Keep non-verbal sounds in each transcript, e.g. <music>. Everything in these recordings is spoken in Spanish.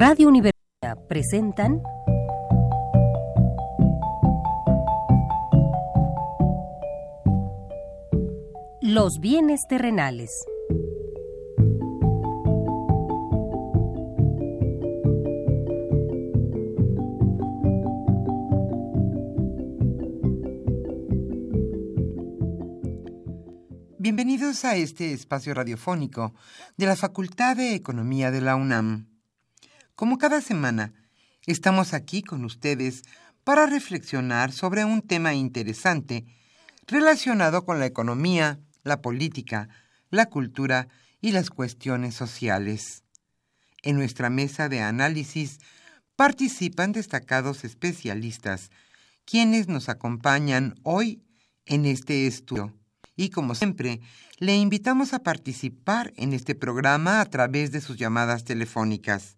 Radio Universidad presentan Los bienes terrenales. Bienvenidos a este espacio radiofónico de la Facultad de Economía de la UNAM. Como cada semana, estamos aquí con ustedes para reflexionar sobre un tema interesante relacionado con la economía, la política, la cultura y las cuestiones sociales. En nuestra mesa de análisis participan destacados especialistas, quienes nos acompañan hoy en este estudio y como siempre, le invitamos a participar en este programa a través de sus llamadas telefónicas.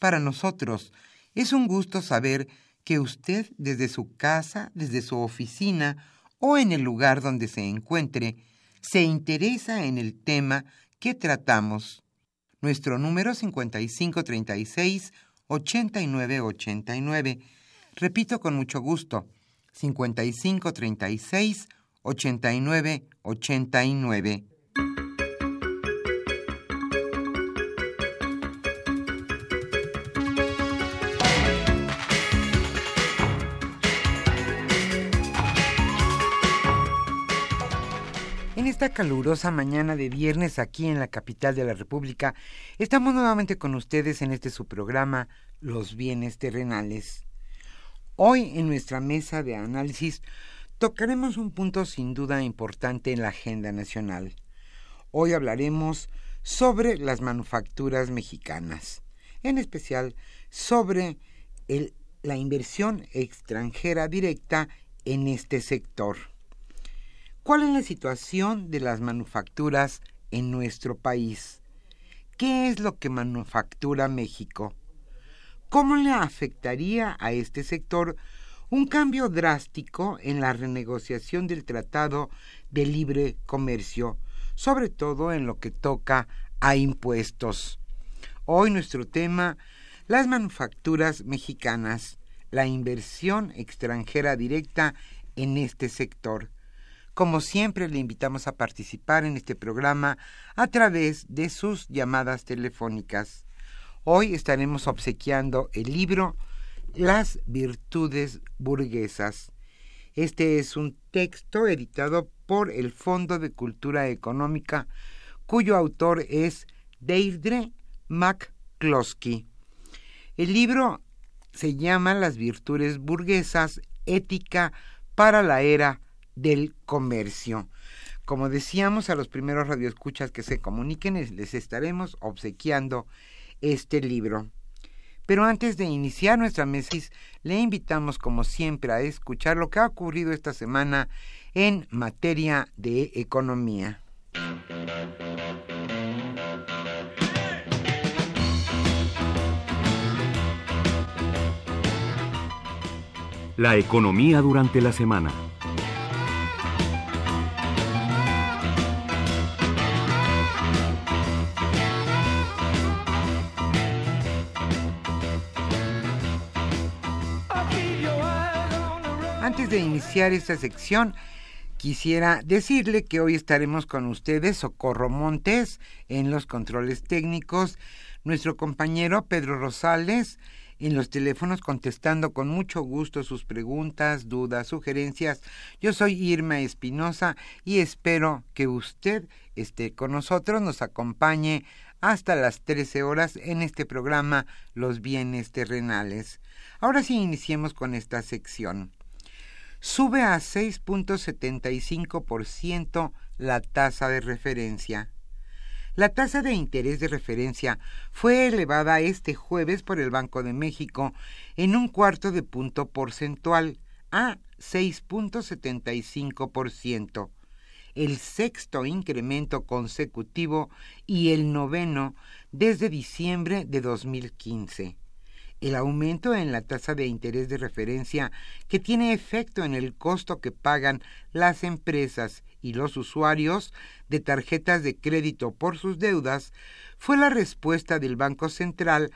Para nosotros es un gusto saber que usted desde su casa, desde su oficina o en el lugar donde se encuentre, se interesa en el tema que tratamos. Nuestro número 5536 8989. Repito con mucho gusto, 5536 esta calurosa mañana de viernes aquí en la capital de la República, estamos nuevamente con ustedes en este su programa Los bienes terrenales. Hoy en nuestra mesa de análisis tocaremos un punto sin duda importante en la agenda nacional. Hoy hablaremos sobre las manufacturas mexicanas, en especial sobre la inversión extranjera directa en este sector. ¿Cuál es la situación de las manufacturas en nuestro país? ¿Qué es lo que manufactura México? ¿Cómo le afectaría a este sector un cambio drástico en la renegociación del Tratado de Libre Comercio, sobre todo en lo que toca a impuestos. Hoy nuestro tema, las manufacturas mexicanas, la inversión extranjera directa en este sector. Como siempre, le invitamos a participar en este programa a través de sus llamadas telefónicas. Hoy estaremos obsequiando el libro las virtudes burguesas. Este es un texto editado por el Fondo de Cultura Económica, cuyo autor es Deirdre McCloskey. El libro se llama Las virtudes burguesas, ética para la era del comercio. Como decíamos a los primeros radioescuchas que se comuniquen, les estaremos obsequiando este libro. Pero antes de iniciar nuestra mesis, le invitamos como siempre a escuchar lo que ha ocurrido esta semana en materia de economía. La economía durante la semana. De iniciar esta sección, quisiera decirle que hoy estaremos con ustedes, Socorro Montes, en los controles técnicos, nuestro compañero Pedro Rosales, en los teléfonos contestando con mucho gusto sus preguntas, dudas, sugerencias. Yo soy Irma Espinosa y espero que usted esté con nosotros, nos acompañe hasta las 13 horas en este programa Los bienes terrenales. Ahora sí iniciemos con esta sección sube a 6.75% la tasa de referencia. La tasa de interés de referencia fue elevada este jueves por el Banco de México en un cuarto de punto porcentual a 6.75%, el sexto incremento consecutivo y el noveno desde diciembre de 2015 el aumento en la tasa de interés de referencia que tiene efecto en el costo que pagan las empresas y los usuarios de tarjetas de crédito por sus deudas fue la respuesta del Banco Central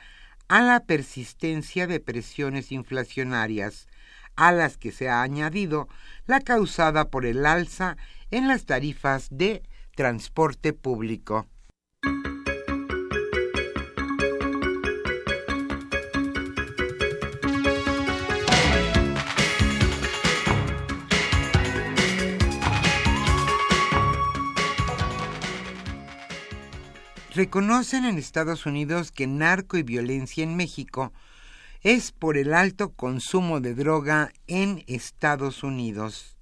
a la persistencia de presiones inflacionarias, a las que se ha añadido la causada por el alza en las tarifas de transporte público. Reconocen en Estados Unidos que narco y violencia en México es por el alto consumo de droga en Estados Unidos.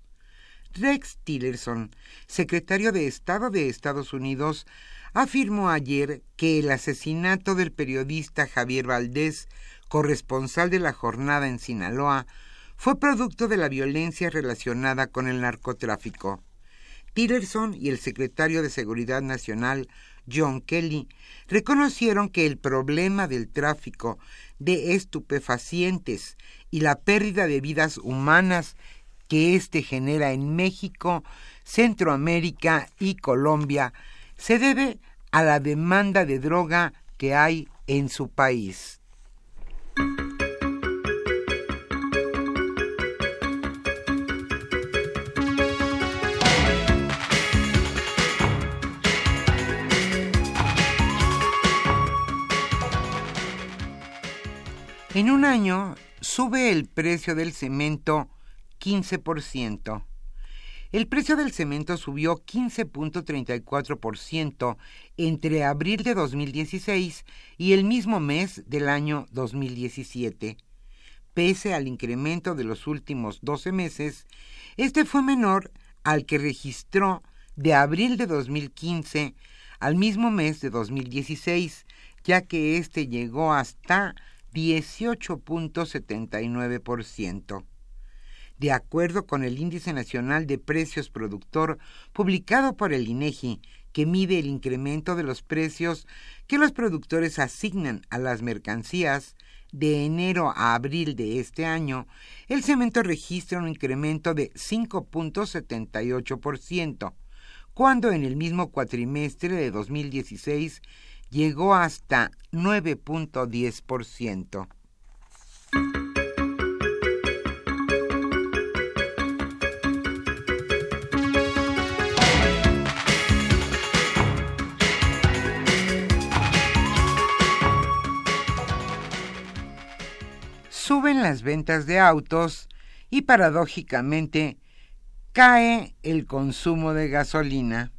Rex Tillerson, secretario de Estado de Estados Unidos, afirmó ayer que el asesinato del periodista Javier Valdés, corresponsal de la jornada en Sinaloa, fue producto de la violencia relacionada con el narcotráfico. Tillerson y el secretario de Seguridad Nacional, John Kelly, reconocieron que el problema del tráfico de estupefacientes y la pérdida de vidas humanas que éste genera en México, Centroamérica y Colombia se debe a la demanda de droga que hay en su país. En un año sube el precio del cemento 15%. El precio del cemento subió 15.34% entre abril de 2016 y el mismo mes del año 2017. Pese al incremento de los últimos 12 meses, este fue menor al que registró de abril de 2015 al mismo mes de 2016, ya que este llegó hasta 18.79%. De acuerdo con el Índice Nacional de Precios Productor publicado por el INEGI, que mide el incremento de los precios que los productores asignan a las mercancías, de enero a abril de este año, el cemento registra un incremento de 5.78%, cuando en el mismo cuatrimestre de 2016 llegó hasta 9.10%. Suben las ventas de autos y paradójicamente cae el consumo de gasolina.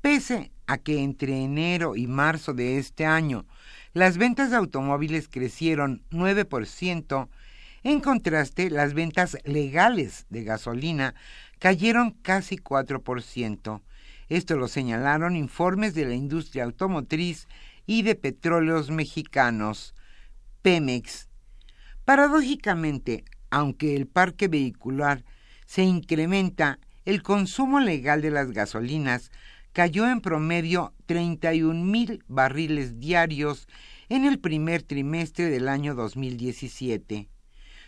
Pese a que entre enero y marzo de este año las ventas de automóviles crecieron 9%, en contraste las ventas legales de gasolina cayeron casi 4%. Esto lo señalaron informes de la industria automotriz y de petróleos mexicanos, Pemex. Paradójicamente, aunque el parque vehicular se incrementa, el consumo legal de las gasolinas cayó en promedio 31 mil barriles diarios en el primer trimestre del año 2017.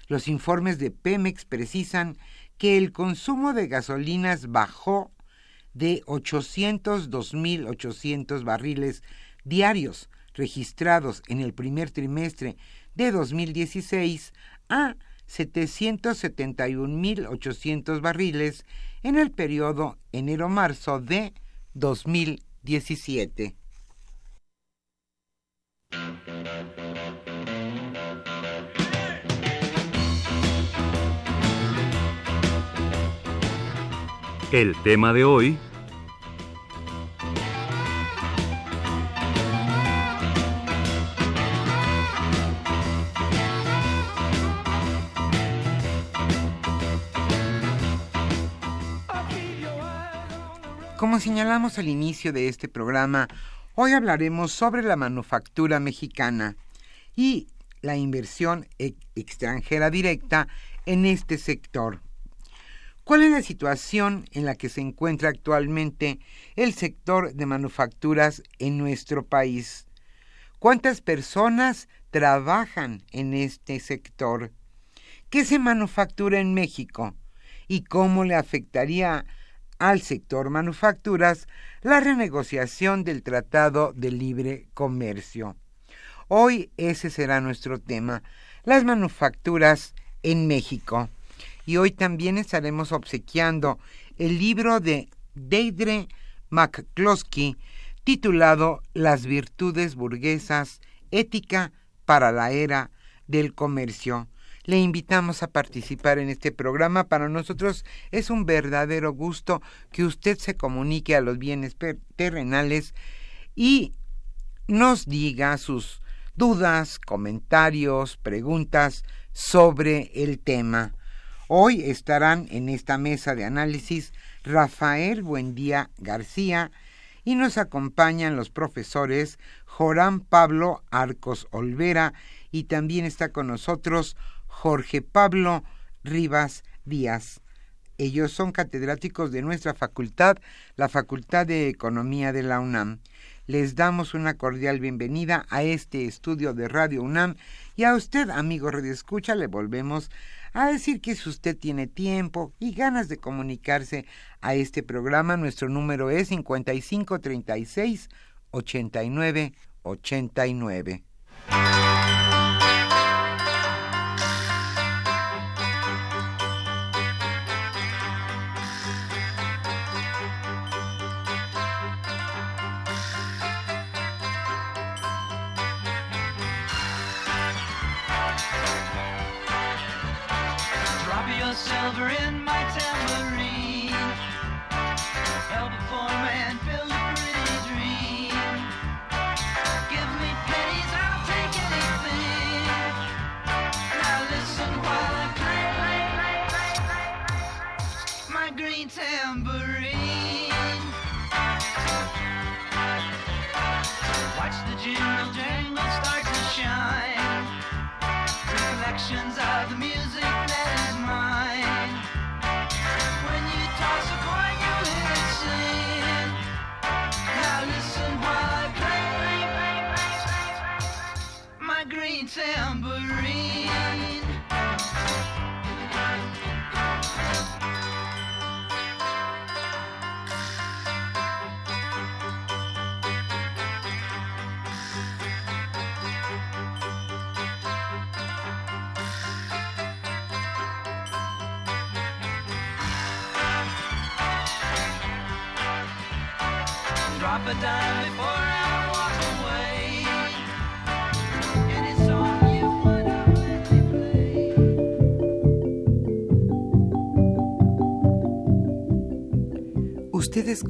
Los informes de Pemex precisan que el consumo de gasolinas bajó de 802.800 barriles diarios registrados en el primer trimestre de 2016 a 771.800 barriles en el periodo enero-marzo de 2017. El tema de hoy Como señalamos al inicio de este programa, hoy hablaremos sobre la manufactura mexicana y la inversión e-, extranjera directa en este sector. ¿Cuál es la situación en la que se encuentra actualmente el sector de manufacturas en nuestro país? ¿Cuántas personas trabajan en este sector? ¿Qué se manufactura en México? ¿Y cómo le afectaría al sector manufacturas la renegociación del Tratado de Libre Comercio. Hoy ese será nuestro tema, las manufacturas en México. Y hoy también estaremos obsequiando el libro de Deidre McCloskey titulado Las virtudes burguesas, ética para la era del comercio. Le invitamos a participar en este programa. Para nosotros es un verdadero gusto que usted se comunique a los bienes terrenales y nos diga sus dudas, comentarios, preguntas sobre el tema. Hoy estarán en esta mesa de análisis Rafael Buendía García y nos acompañan los profesores Jorán Pablo Arcos Olvera y también está con nosotros Jorge Pablo Rivas Díaz. Ellos son catedráticos de nuestra facultad, la Facultad de Economía de la UNAM. Les damos una cordial bienvenida a este estudio de Radio UNAM. Y a usted, amigo Radio Escucha, le volvemos a decir que si usted tiene tiempo y ganas de comunicarse a este programa, nuestro número es 5536 89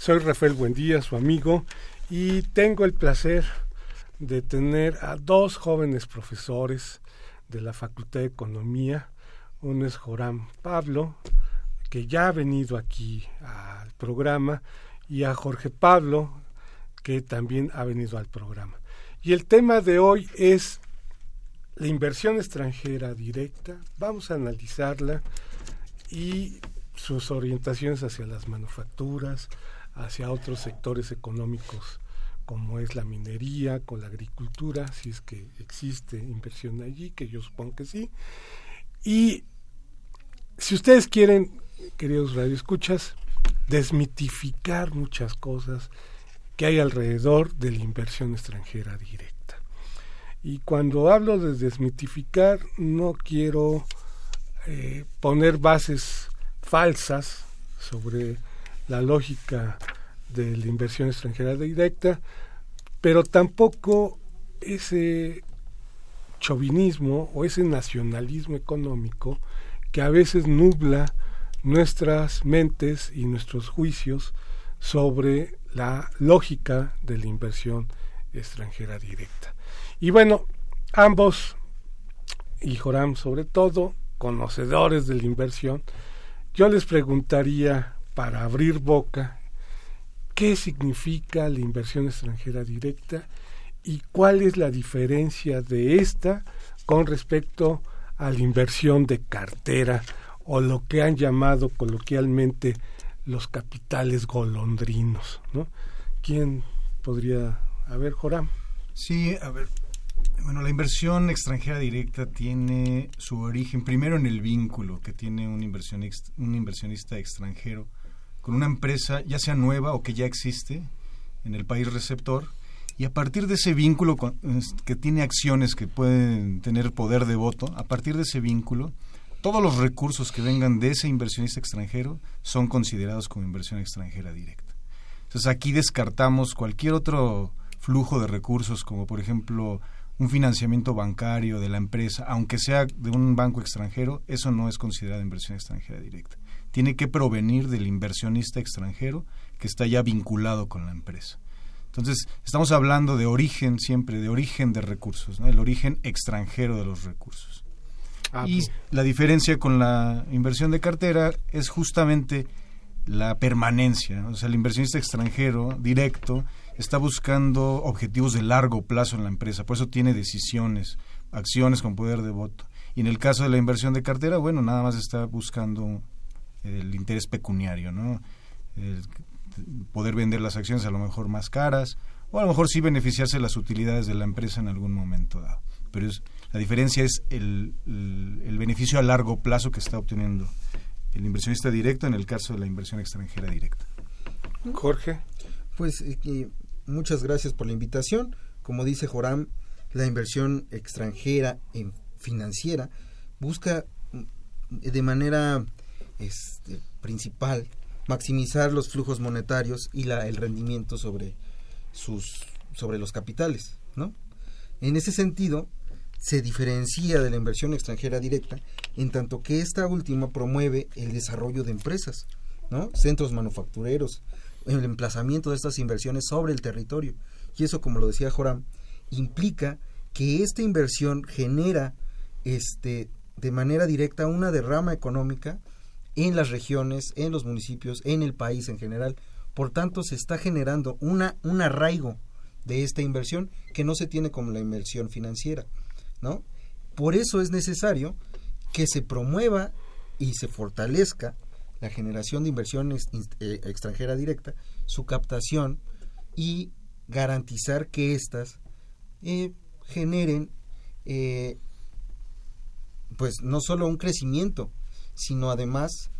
Soy Rafael Buendía, su amigo, y tengo el placer de tener a dos jóvenes profesores de la Facultad de Economía. Uno es Joram Pablo, que ya ha venido aquí al programa, y a Jorge Pablo, que también ha venido al programa. Y el tema de hoy es la inversión extranjera directa. Vamos a analizarla y sus orientaciones hacia las manufacturas, hacia otros sectores económicos como es la minería, con la agricultura, si es que existe inversión allí, que yo supongo que sí. Y si ustedes quieren, queridos radioescuchas, desmitificar muchas cosas que hay alrededor de la inversión extranjera directa. Y cuando hablo de desmitificar, no quiero eh, poner bases falsas sobre la lógica de la inversión extranjera directa, pero tampoco ese chauvinismo o ese nacionalismo económico que a veces nubla nuestras mentes y nuestros juicios sobre la lógica de la inversión extranjera directa. Y bueno, ambos, y Joram sobre todo, conocedores de la inversión, yo les preguntaría para abrir boca qué significa la inversión extranjera directa y cuál es la diferencia de esta con respecto a la inversión de cartera o lo que han llamado coloquialmente los capitales golondrinos, ¿no? ¿Quién podría, a ver, Joram? Sí, a ver, bueno, la inversión extranjera directa tiene su origen primero en el vínculo que tiene un inversionista, un inversionista extranjero con una empresa, ya sea nueva o que ya existe en el país receptor, y a partir de ese vínculo que tiene acciones que pueden tener poder de voto, a partir de ese vínculo, todos los recursos que vengan de ese inversionista extranjero son considerados como inversión extranjera directa. Entonces aquí descartamos cualquier otro flujo de recursos, como por ejemplo un financiamiento bancario de la empresa, aunque sea de un banco extranjero, eso no es considerado inversión extranjera directa. Tiene que provenir del inversionista extranjero que está ya vinculado con la empresa. Entonces, estamos hablando de origen siempre, de origen de recursos, ¿no? el origen extranjero de los recursos. Ah, y pues. la diferencia con la inversión de cartera es justamente la permanencia. O sea, el inversionista extranjero directo está buscando objetivos de largo plazo en la empresa, por eso tiene decisiones, acciones con poder de voto. Y en el caso de la inversión de cartera, bueno, nada más está buscando el interés pecuniario, ¿no? poder vender las acciones a lo mejor más caras o a lo mejor sí beneficiarse de las utilidades de la empresa en algún momento dado. Pero es, la diferencia es el, el, beneficio a largo plazo que está obteniendo el inversionista directo en el caso de la inversión extranjera directa. Jorge. Pues eh, muchas gracias por la invitación. Como dice Joram, la inversión extranjera en financiera busca mm, de manera este, principal maximizar los flujos monetarios y la, el rendimiento sobre sus sobre los capitales, ¿no? En ese sentido, se diferencia de la inversión extranjera directa en tanto que esta última promueve el desarrollo de empresas, ¿no? Centros manufactureros, el emplazamiento de estas inversiones sobre el territorio. Y eso, como lo decía Joram, implica que esta inversión genera este de manera directa una derrama económica en las regiones, en los municipios, en el país en general. Por tanto, se está generando una, un arraigo de esta inversión que no se tiene como la inversión financiera, ¿no? Por eso es necesario que se promueva y se fortalezca la generación de inversión eh, extranjera directa, su captación y garantizar que éstas eh, generen eh, pues no solo un crecimiento, sino además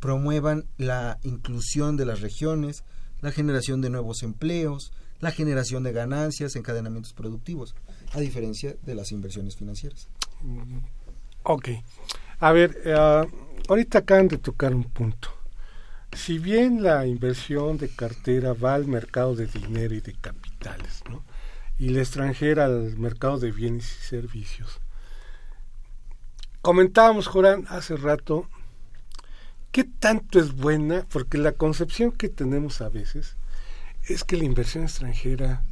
promuevan la inclusión de las regiones, la generación de nuevos empleos, la generación de ganancias, encadenamientos productivos, a diferencia de las inversiones financieras. Ok. A ver, uh, ahorita acaban de tocar un punto. Si bien la inversión de cartera va al mercado de dinero y de capitales, ¿no? y la extranjera al mercado de bienes y servicios, Comentábamos, Jorán, hace rato, ¿qué tanto es buena? Porque la concepción que tenemos a veces es que la inversión extranjera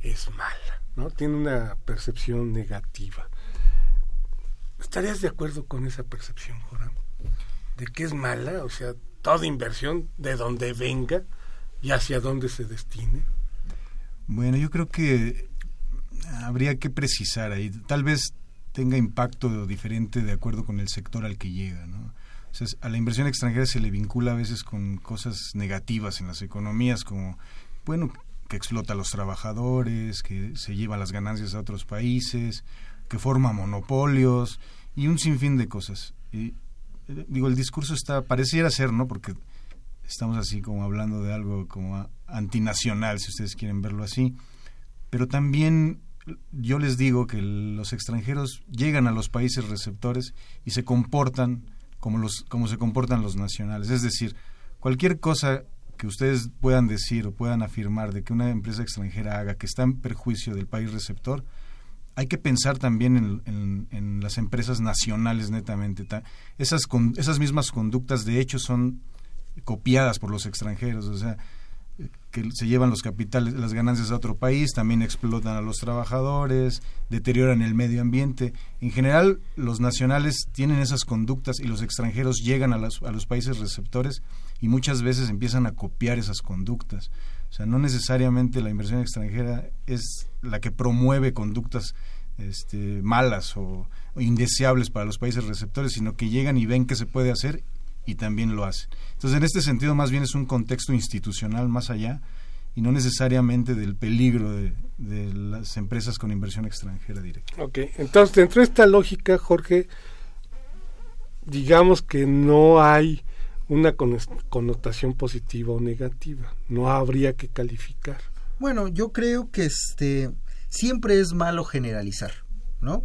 es mala, ¿no? Tiene una percepción negativa. ¿Estarías de acuerdo con esa percepción, Jorán? De que es mala, o sea, toda inversión de donde venga y hacia dónde se destine. Bueno, yo creo que habría que precisar ahí. Tal vez tenga impacto diferente de acuerdo con el sector al que llega. ¿no? a la inversión extranjera se le vincula a veces con cosas negativas en las economías, como, bueno, que explota a los trabajadores, que se lleva las ganancias a otros países, que forma monopolios y un sinfín de cosas. Eh, digo, el discurso está, pareciera ser, ¿no? Porque estamos así como hablando de algo como antinacional, si ustedes quieren verlo así, pero también yo les digo que los extranjeros llegan a los países receptores y se comportan como, los, como se comportan los nacionales. Es decir, cualquier cosa que ustedes puedan decir o puedan afirmar de que una empresa extranjera haga que está en perjuicio del país receptor, hay que pensar también en, las empresas nacionales netamente. Esas, esas mismas conductas de hecho son copiadas por los extranjeros. O sea, que se llevan los capitales, las ganancias a otro país, también explotan a los trabajadores, deterioran el medio ambiente. En general, los nacionales tienen esas conductas y los extranjeros llegan a, a los países receptores y muchas veces empiezan a copiar esas conductas. O sea, no necesariamente la inversión extranjera es la que promueve conductas este, malas o, o, indeseables para los países receptores, sino que llegan y ven que se puede hacer y también lo hacen. Entonces, en este sentido, más bien es un contexto institucional más allá y no necesariamente del peligro de, de las empresas con inversión extranjera directa. Ok, entonces, dentro de esta lógica, Jorge, digamos que no hay una connotación positiva o negativa, no habría que calificar. Bueno, yo creo que este siempre es malo generalizar, ¿no?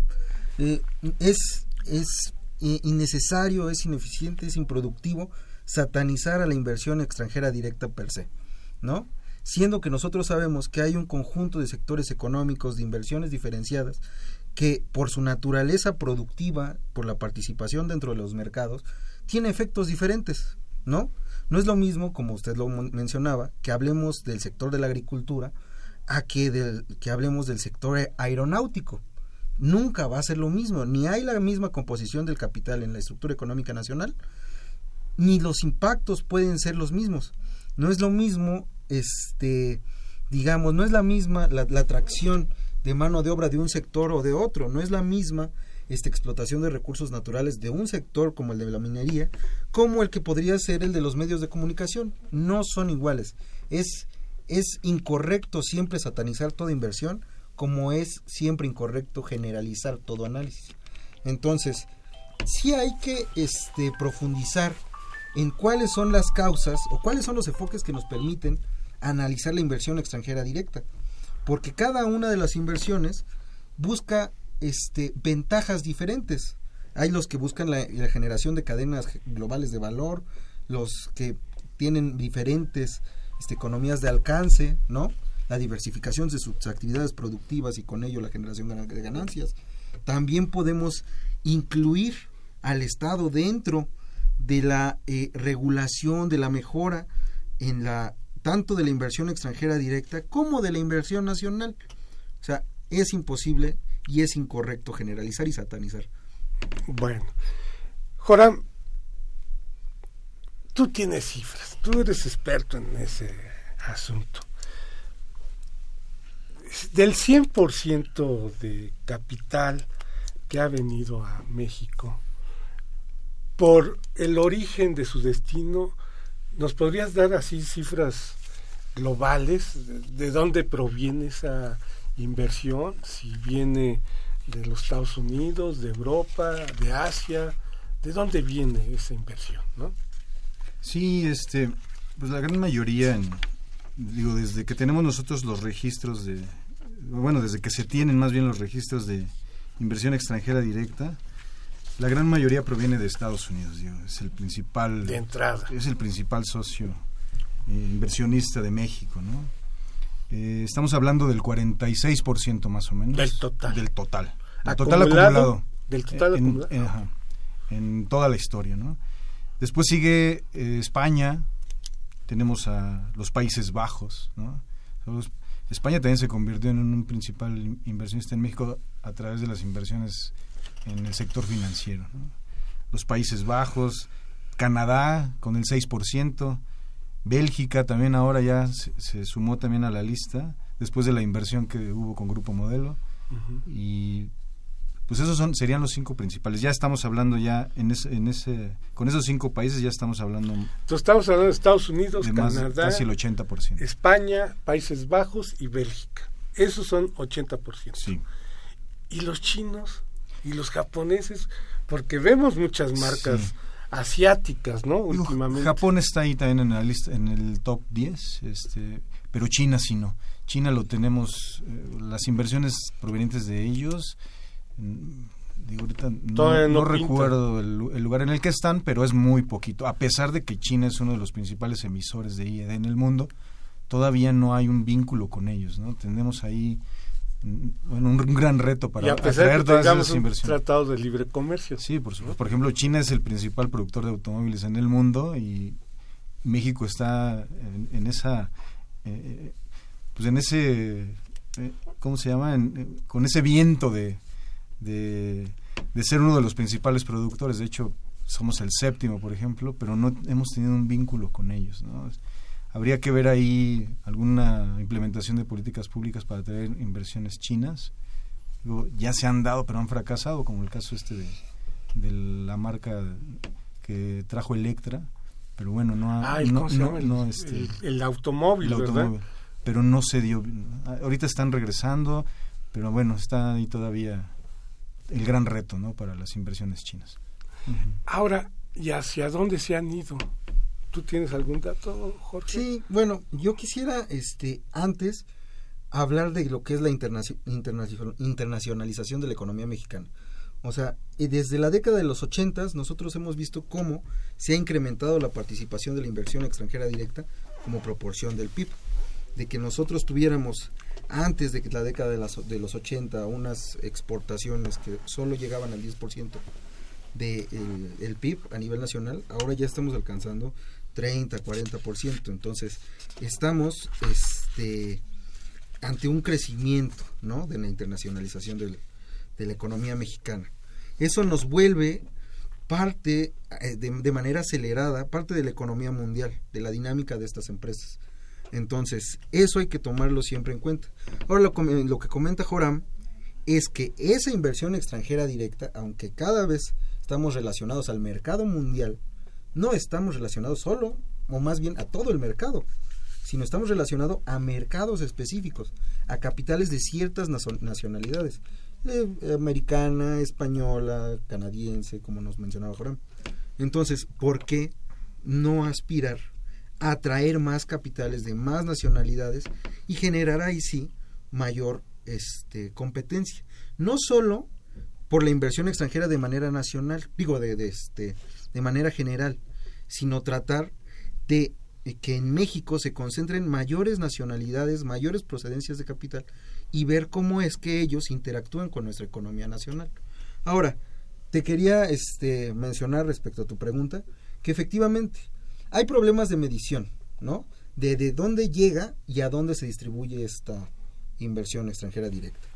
Eh, es es innecesario, es ineficiente, es improductivo satanizar a la inversión extranjera directa per se, ¿no? Siendo que nosotros sabemos que hay un conjunto de sectores económicos de inversiones diferenciadas que por su naturaleza productiva, por la participación dentro de los mercados, tiene efectos diferentes, ¿no? No es lo mismo, como usted lo mencionaba, que hablemos del sector de la agricultura a que, del, que hablemos del sector aeronáutico, nunca va a ser lo mismo, ni hay la misma composición del capital en la estructura económica nacional, ni los impactos pueden ser los mismos. No es lo mismo, este, digamos, no es la misma la, atracción de mano de obra de un sector o de otro, no es la misma esta explotación de recursos naturales de un sector como el de la minería, como el que podría ser el de los medios de comunicación. No son iguales. Es, es incorrecto siempre satanizar toda inversión, como es siempre incorrecto generalizar todo análisis. Entonces, sí hay que este, profundizar en cuáles son las causas o cuáles son los enfoques que nos permiten analizar la inversión extranjera directa. Porque cada una de las inversiones busca este, ventajas diferentes. Hay los que buscan la, generación de cadenas globales de valor, los que tienen diferentes este, economías de alcance, ¿no? La diversificación de sus actividades productivas y con ello la generación de ganancias. También podemos incluir al Estado dentro de la eh, regulación, de la mejora en la tanto de la inversión extranjera directa como de la inversión nacional. O sea, es imposible y es incorrecto generalizar y satanizar. Bueno, Joram, tú tienes cifras, tú eres experto en ese asunto del 100% de capital que ha venido a México, por el origen de su destino, ¿nos podrías dar así cifras globales? ¿De dónde proviene esa inversión? Si viene de los Estados Unidos, de Europa, de Asia, ¿de dónde viene esa inversión? ¿no? Sí, este, pues la gran mayoría en, digo, desde que tenemos nosotros los registros de, bueno, desde que se tienen más bien los registros de inversión extranjera directa, la gran mayoría proviene de Estados Unidos, digo, es el principal, de entrada. es el principal socio eh, inversionista de México, ¿no? Eh, estamos hablando del 46% más o menos. Del total. Del total. Del total acumulado. Del total acumulado. En, ajá, en, toda la historia, ¿no? Después sigue eh, España, tenemos a los Países Bajos, ¿no? España también se convirtió en un principal inversionista en México a través de las inversiones en el sector financiero. ¿no? Los Países Bajos, Canadá con el 6%, Bélgica también ahora ya se, se, sumó también a la lista después de la inversión que hubo con Grupo Modelo uh -huh. y pues esos son serían los cinco principales. Ya estamos hablando ya en ese, en ese con esos cinco países ya estamos hablando. Entonces estamos hablando de Estados Unidos, de Canadá, más, casi el 80%. España, Países Bajos y Bélgica. Esos son 80%. Sí. Y los chinos y los japoneses, porque vemos muchas marcas sí. asiáticas, ¿no? Últimamente. Japón está ahí también en la lista, en el top 10, este, pero China sí no. China lo tenemos, eh, las inversiones provenientes de ellos digo ahorita no, no, no recuerdo el, el, lugar en el que están, pero es muy poquito. A pesar de que China es uno de los principales emisores de IED en el mundo, todavía no hay un vínculo con ellos, ¿no? Tenemos ahí bueno, un, gran reto para y a pesar atraer que tengamos un tratado de libre comercio. Sí, por supuesto. Por ejemplo, China es el principal productor de automóviles en el mundo y México está en, en esa eh, pues en ese, eh, ¿cómo se llama? En- con ese viento de, de, de ser uno de los principales productores. De hecho, somos el séptimo, por ejemplo, pero no hemos tenido un vínculo con ellos. ¿no? Habría que ver ahí alguna implementación de políticas públicas para traer inversiones chinas. Digo, ya se han dado, pero han fracasado, como el caso este de, de la marca que trajo Electra. Pero bueno, no ha... No, ¿cómo se no-? El, no, este, el- el automóvil, el. Pero no se dio. Ahorita están regresando, pero bueno, está ahí todavía el gran reto, ¿no? Para las inversiones chinas. Ahora, ¿y hacia dónde se han ido? ¿Tú tienes algún dato, Jorge? Sí, bueno, yo quisiera este antes hablar de lo que es la internacio- internacionalización de la economía mexicana. O sea, y desde la década de los 80 nosotros hemos visto cómo se ha incrementado la participación de la inversión extranjera directa como proporción del PIB. De que nosotros tuviéramos antes de la década de, las- de los 80 unas exportaciones que solo llegaban al 10% del de el PIB a nivel nacional, ahora ya estamos alcanzando 30, 40%. Entonces, estamos este, ante un crecimiento ¿no? de la internacionalización del- de la economía mexicana. Eso nos vuelve parte, eh, de manera acelerada, parte de la economía mundial, de la dinámica de estas empresas. Entonces, eso hay que tomarlo siempre en cuenta. Ahora, lo, lo que comenta Joram es que esa inversión extranjera directa, aunque cada vez estamos relacionados al mercado mundial, no estamos relacionados solo, o más bien a todo el mercado, sino estamos relacionados a mercados específicos, a capitales de ciertas nacionalidades, eh, americana, española, canadiense, como nos mencionaba Joram. Entonces, ¿por qué no aspirar atraer más capitales de más nacionalidades y generar ahí sí mayor este, competencia? No solo por la inversión extranjera de manera nacional, digo de, de, este, de manera general, sino tratar de que en México se concentren mayores nacionalidades, mayores procedencias de capital y ver cómo es que ellos interactúan con nuestra economía nacional. Ahora, te quería este, mencionar respecto a tu pregunta que efectivamente hay problemas de medición, ¿no? De, de dónde llega y a dónde se distribuye esta inversión extranjera directa.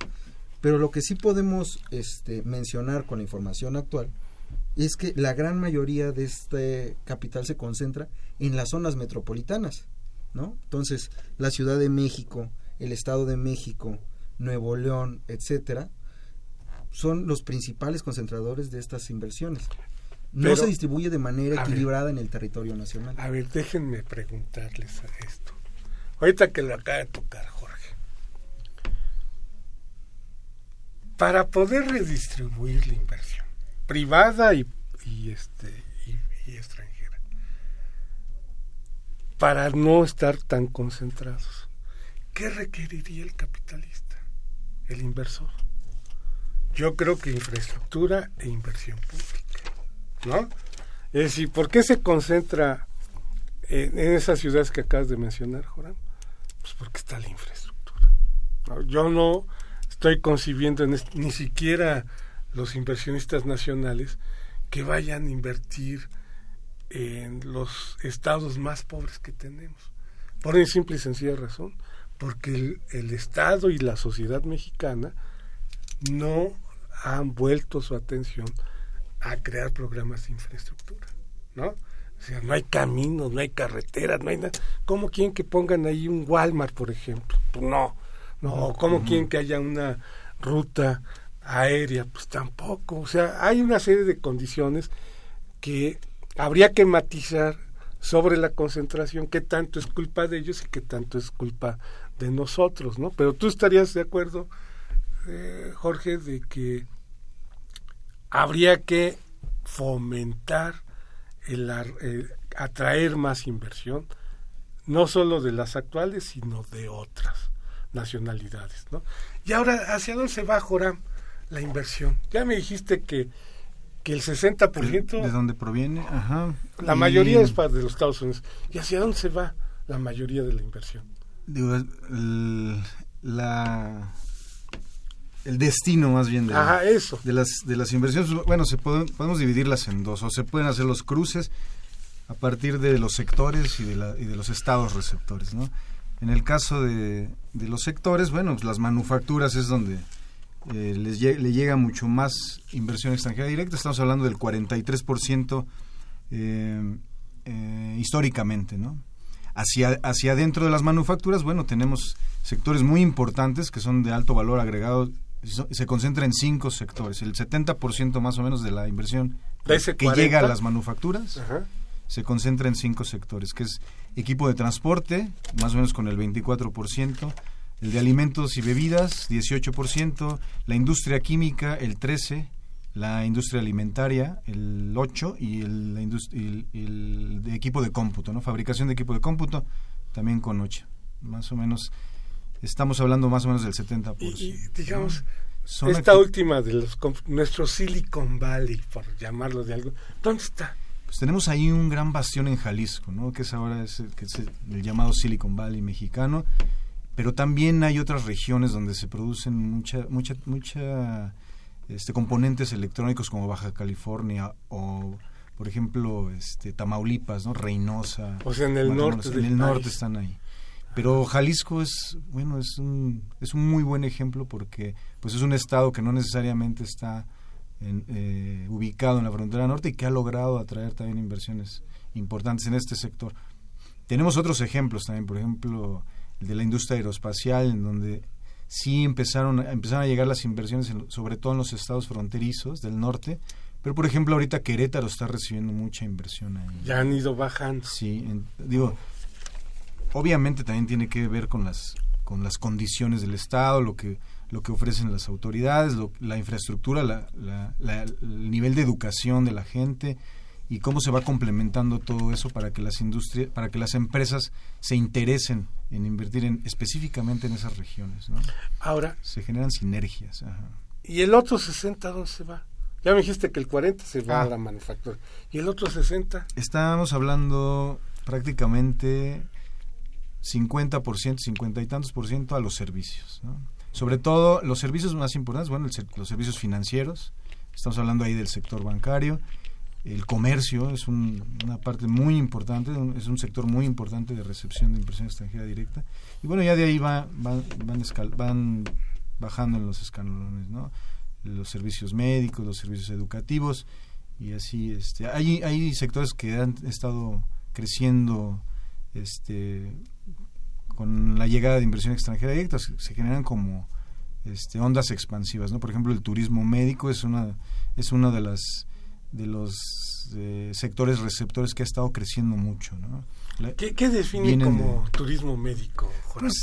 Pero lo que sí podemos este, mencionar con la información actual es que la gran mayoría de este capital se concentra en las zonas metropolitanas, ¿no? Entonces, la Ciudad de México, el Estado de México, Nuevo León, etcétera, son los principales concentradores de estas inversiones. No Pero, se distribuye de manera ver. equilibrada en el territorio nacional. A ver, déjenme preguntarles a esto. Ahorita que lo acaba de tocar Jorge. Para poder redistribuir la inversión privada y, y este y, y extranjera, para no estar tan concentrados, ¿qué requeriría el capitalista, el inversor? Yo creo que infraestructura e inversión pública, ¿no? Es decir, ¿por qué se concentra en, esas ciudades que acabas de mencionar, Joram? Pues porque está la infraestructura. Yo no estoy concibiendo en ni siquiera los inversionistas nacionales que vayan a invertir en los estados más pobres que tenemos. Por una simple y sencilla razón, porque el Estado y la sociedad mexicana no han vuelto su atención a crear programas de infraestructura, ¿no? O sea, no hay caminos, no hay carreteras, no hay nada. ¿Cómo quieren que pongan ahí un Walmart, por ejemplo? Pues no, no. ¿O ¿Cómo quieren que haya una ruta aérea? Pues tampoco. O sea, hay una serie de condiciones que habría que matizar sobre la concentración, qué tanto es culpa de ellos y qué tanto es culpa de nosotros, ¿no? Pero tú estarías de acuerdo, eh, Jorge, de que habría que fomentar el, eh, atraer más inversión, no solo de las actuales, sino de otras nacionalidades, ¿no? Y ahora, ¿hacia dónde se va, Joram, la inversión? Ya me dijiste que, que el 60%, ¿De dónde proviene? Ajá. la Y, mayoría es para de los Estados Unidos. ¿Y hacia dónde se va la mayoría de la inversión? digo, el, la, el destino más bien de, Ajá, eso. de las de las inversiones bueno se pueden, podemos dividirlas en dos o se pueden hacer los cruces a partir de los sectores y de, la- y de los estados receptores no En el caso de, de los sectores, bueno, pues las manufacturas es donde eh, les le llega mucho más inversión extranjera directa. Estamos hablando del 43% eh, eh, históricamente, ¿no? Hacia, hacia adentro de las manufacturas, bueno, tenemos sectores muy importantes que son de alto valor agregado. Se concentra en cinco sectores. El 70% más o menos de la inversión que llega a las manufacturas se concentra en cinco sectores, que es equipo de transporte, más o menos con el 24%, el de alimentos y bebidas, 18%, la industria química, el 13%, la industria alimentaria, el 8%, y el, el, de equipo de cómputo, ¿no? Fabricación de equipo de cómputo, también con 8%. Más o menos, estamos hablando más o menos del 70%. Y, digamos, esta última de los, nuestro Silicon Valley, por llamarlo de algo, ¿dónde está? Pues tenemos ahí un gran bastión en Jalisco, ¿no? que es ahora es, que es el llamado Silicon Valley mexicano, pero también hay otras regiones donde se producen mucha, mucha, mucha este, componentes electrónicos como Baja California o por ejemplo este Tamaulipas no Reynosa o sea en el norte en el norte están ahí pero Jalisco es bueno es un es un muy buen ejemplo porque pues es un estado que no necesariamente está eh, ubicado en la frontera norte y que ha logrado atraer también inversiones importantes en este sector tenemos otros ejemplos también por ejemplo el de la industria aeroespacial en donde sí empezaron, empezaron a llegar las inversiones, sobre todo en los estados fronterizos del norte, pero por ejemplo ahorita Querétaro está recibiendo mucha inversión ahí. Ya han ido bajando. Sí, digo, obviamente también tiene que ver con las con las condiciones del estado, lo que lo que ofrecen las autoridades, la infraestructura, la, el nivel de educación de la gente, y cómo se va complementando todo eso para que las industrias, para que las empresas se interesen en invertir en, específicamente en esas regiones. ¿no? Ahora se generan sinergias. ¿Y el otro 60 dónde se va? Ya me dijiste que el 40 se va a ah. la manufactura. ¿Y el otro 60? Estábamos hablando prácticamente 50%, 50 y tantos por ciento a los servicios. ¿no? Sobre todo los servicios más importantes, bueno, los servicios financieros, estamos hablando ahí del sector bancario, el comercio es una parte muy importante, es un sector muy importante de recepción de inversión extranjera directa. Y bueno, ya de ahí va, van, van, bajando en los escalones, ¿no? Los servicios médicos, los servicios educativos, y así, este, hay, hay sectores que han estado creciendo este, con la llegada de inversión extranjera directa, se, generan como este, ondas expansivas, ¿no? Por ejemplo, el turismo médico es una, es una de las de los eh, sectores receptores que ha estado creciendo mucho. ¿no? ¿Qué, define como turismo médico, pues,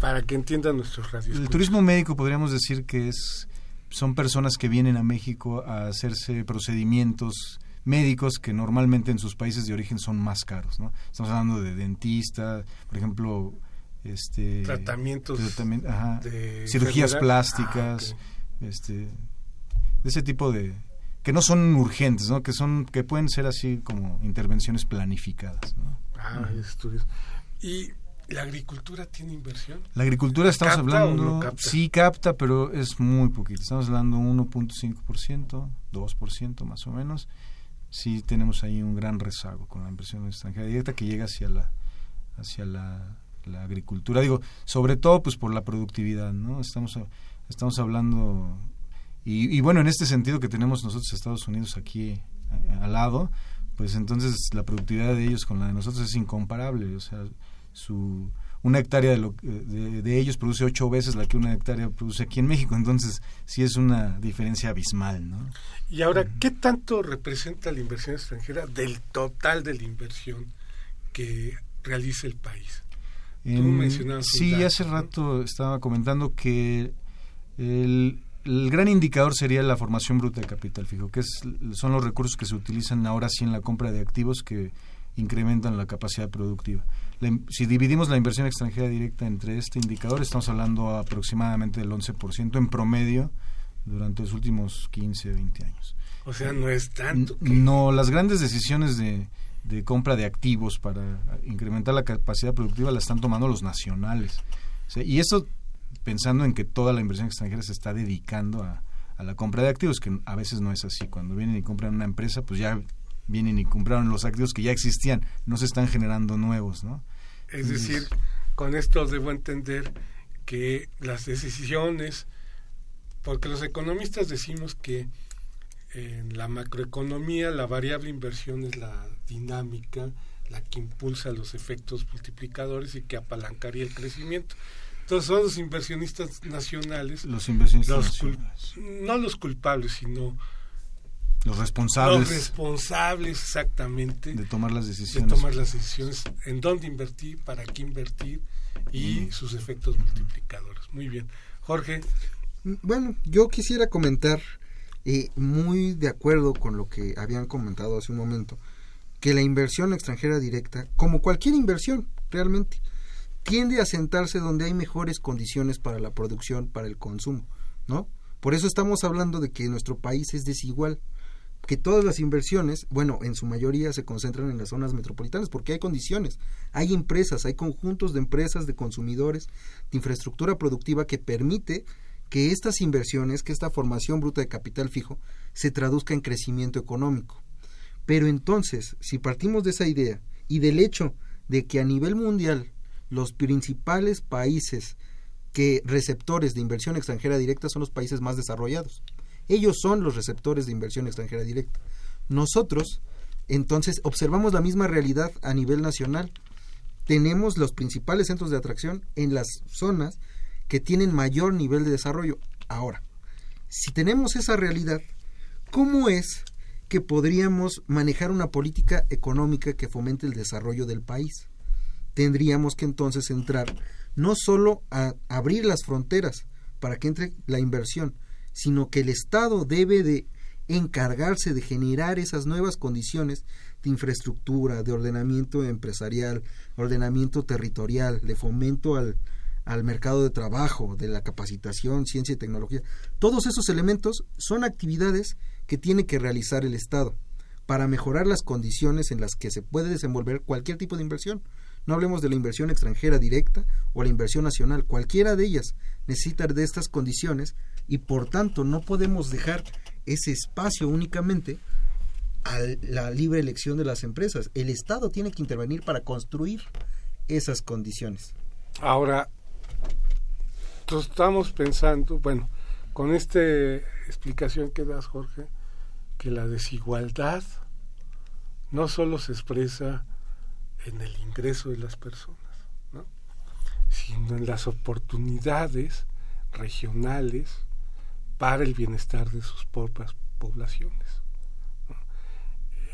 para que entiendan nuestros radios? El turismo médico podríamos decir que es son personas que vienen a México a hacerse procedimientos médicos que normalmente en sus países de origen son más caros. ¿no? Estamos hablando de dentista, por ejemplo, este tratamientos de cirugías plásticas, ah, este, de ese tipo de, que no son urgentes, ¿no? Que son que pueden ser así como intervenciones planificadas, ¿no? Ah, estudios. ¿Y la agricultura tiene inversión? La agricultura estamos hablando sí capta, pero es muy poquito. Estamos hablando 1.5%, 2% más o menos. Sí tenemos ahí un gran rezago con la inversión extranjera directa que llega hacia la hacia la, la agricultura. Digo, sobre todo pues por la productividad, ¿no? Estamos estamos hablando y, bueno, en este sentido que tenemos nosotros Estados Unidos aquí eh, al lado, pues entonces la productividad de ellos con la de nosotros es incomparable. O sea, su, una hectárea de, lo, de, ellos produce ocho veces la que una hectárea produce aquí en México. Entonces, sí es una diferencia abismal, ¿no? Y ahora, ¿qué tanto representa la inversión extranjera del total de la inversión que realiza el país? Sí, hace rato estaba comentando que el, el gran indicador sería la formación bruta de capital fijo, que es, son los recursos que se utilizan ahora sí en la compra de activos que incrementan la capacidad productiva. si dividimos la inversión extranjera directa entre este indicador, estamos hablando aproximadamente del 11% en promedio durante los últimos 15, 20 años. O sea, no es tanto. No, las grandes decisiones de, de compra de activos para incrementar la capacidad productiva las están tomando los nacionales. y eso pensando en que toda la inversión extranjera se está dedicando a, la compra de activos, que a veces no es así. Cuando vienen y compran una empresa, pues ya vienen y compraron los activos que ya existían, no se están generando nuevos, ¿no? Es decir, con esto debo entender que las decisiones, porque los economistas decimos que en la macroeconomía la variable inversión es la dinámica, la que impulsa los efectos multiplicadores y que apalancaría el crecimiento. Entonces son los inversionistas nacionales. Los inversionistas nacionales. No los culpables, sino los responsables. Los responsables, exactamente. De tomar las decisiones. De tomar las decisiones en dónde invertir, para qué invertir y sus efectos multiplicadores. Muy bien. Jorge. Bueno, yo quisiera comentar, eh, muy de acuerdo con lo que habían comentado hace un momento, que la inversión extranjera directa, como cualquier inversión realmente, tiende a sentarse donde hay mejores condiciones para la producción, para el consumo, ¿no? Por eso estamos hablando de que nuestro país es desigual que todas las inversiones, bueno, en su mayoría se concentran en las zonas metropolitanas porque hay condiciones, hay empresas, hay conjuntos de empresas, de consumidores, de infraestructura productiva que permite que estas inversiones, que esta formación bruta de capital fijo, se traduzca en crecimiento económico. Pero entonces, si partimos de esa idea y del hecho de que a nivel mundial los principales países que receptores de inversión extranjera directa son los países más desarrollados, ellos son los receptores de inversión extranjera directa. Nosotros, entonces, observamos la misma realidad a nivel nacional. Tenemos los principales centros de atracción en las zonas que tienen mayor nivel de desarrollo. Ahora, si tenemos esa realidad, ¿cómo es que podríamos manejar una política económica que fomente el desarrollo del país? Tendríamos que entonces entrar no solo a abrir las fronteras para que entre la inversión, sino que el Estado debe de encargarse de generar esas nuevas condiciones de infraestructura, de ordenamiento empresarial, ordenamiento territorial, de fomento al, al mercado de trabajo, de la capacitación, ciencia y tecnología. Todos esos elementos son actividades que tiene que realizar el Estado para mejorar las condiciones en las que se puede desenvolver cualquier tipo de inversión. No hablemos de la inversión extranjera directa o la inversión nacional, cualquiera de ellas necesita de estas condiciones y por tanto no podemos dejar ese espacio únicamente a la libre elección de las empresas. El Estado tiene que intervenir para construir esas condiciones. Ahora, estamos pensando, bueno, con esta explicación que das, Jorge, que la desigualdad no solo se expresa en el ingreso de las personas, sino en las oportunidades regionales para el bienestar de sus propias poblaciones.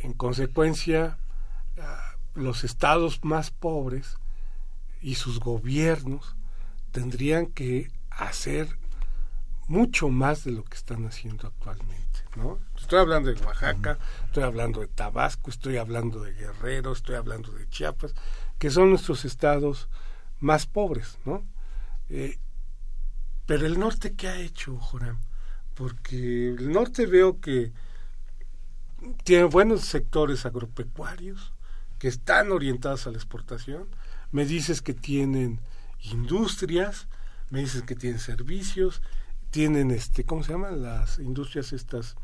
En consecuencia, ah, los estados más pobres y sus gobiernos tendrían que hacer mucho más de lo que están haciendo actualmente, ¿no? Estoy hablando de Oaxaca, estoy hablando de Tabasco, estoy hablando de Guerrero, estoy hablando de Chiapas, que son nuestros estados más pobres, ¿no? Eh, pero el norte, ¿qué ha hecho, Joram? porque el norte veo que tiene buenos sectores agropecuarios que están orientados a la exportación. Me dices que tienen industrias, me dices que tienen servicios, tienen este, ¿cómo se llaman? Las industrias estas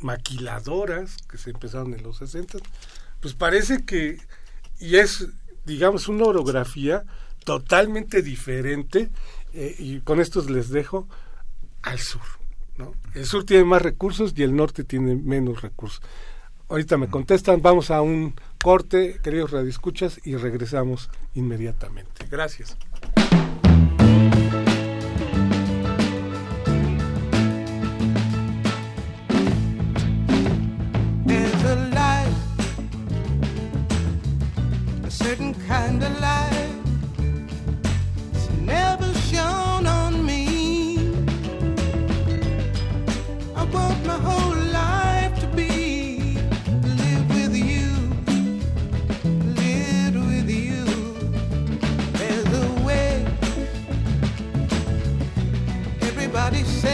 maquiladoras que se empezaron en los 60. Pues parece que y es digamos una orografía totalmente diferente eh, y con esto les dejo al sur. ¿no? El sur tiene más recursos y el norte tiene menos recursos. Ahorita me contestan, vamos a un corte, queridos radioescuchas, y regresamos inmediatamente. Gracias. Everybody say.